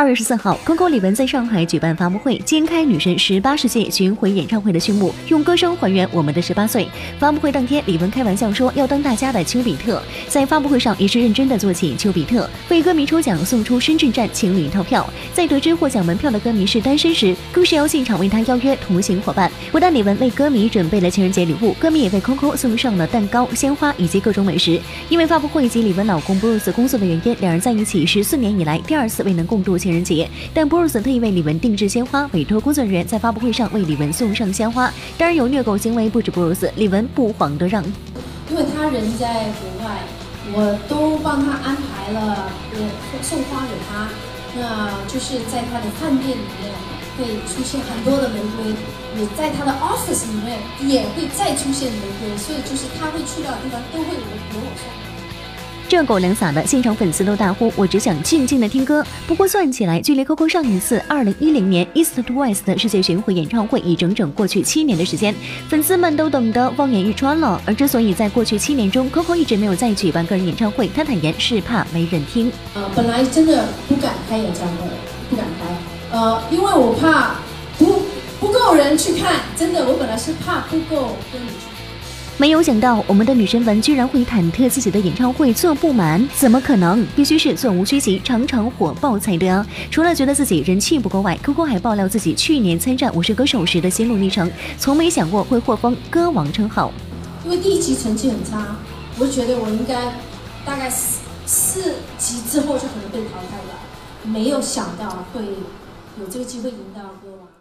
二月十四号，Coco 李玟在上海举办发布会，揭开女神十八世纪巡回演唱会的序幕，用歌声还原我们的十八岁。发布会当天，李玟开玩笑说要当大家的丘比特，在发布会上也是认真的做起丘比特，为歌迷抽奖送出深圳站情侣套票。在得知获奖门票的歌迷是单身时，更是要现场为他邀约同行伙伴。不但李玟为歌迷准备了情人节礼物，歌迷也为 Coco 送上了蛋糕、鲜花以及各种美食。因为发布会以及李玟老公 Bruce 工作的原因，两人在一起十四年以来第二次未能共度情。情人节，但 Bruce 特意为李玟定制鲜花，委托工作人员在发布会上为李玟送上鲜花。当然有虐狗行为不止 Bruce，李玟不遑多让。因为他人在国外，我都帮他安排了，我，送花给他。那就是在他的饭店里面会出现很多的玫瑰，也在他的 office 里面也会再出现玫瑰，所以就是他会去到的地方都会有有我送。这狗粮撒的，现场粉丝都大呼：“我只想静静的听歌。”不过算起来，距离 Coco 上一次二零一零年 East to West 的世界巡回演唱会已整整过去七年的时间，粉丝们都等得望眼欲穿了。而之所以在过去七年中，Coco 一直没有再举办个人演唱会，他坦言是怕没人听。呃，本来真的不敢开演唱会，不敢开，呃，因为我怕不不够人去看，真的，我本来是怕不够跟你去。没有想到，我们的女神文居然会忐忑自己的演唱会坐不满，怎么可能？必须是座无虚席，场场火爆才对啊！除了觉得自己人气不够外，Coco 还爆料自己去年参战《我是歌手》时的心路历程，从没想过会获封歌王称号。因为第一集成绩很差，我觉得我应该大概四四集之后就可能被淘汰了，没有想到会有这个机会赢到歌王。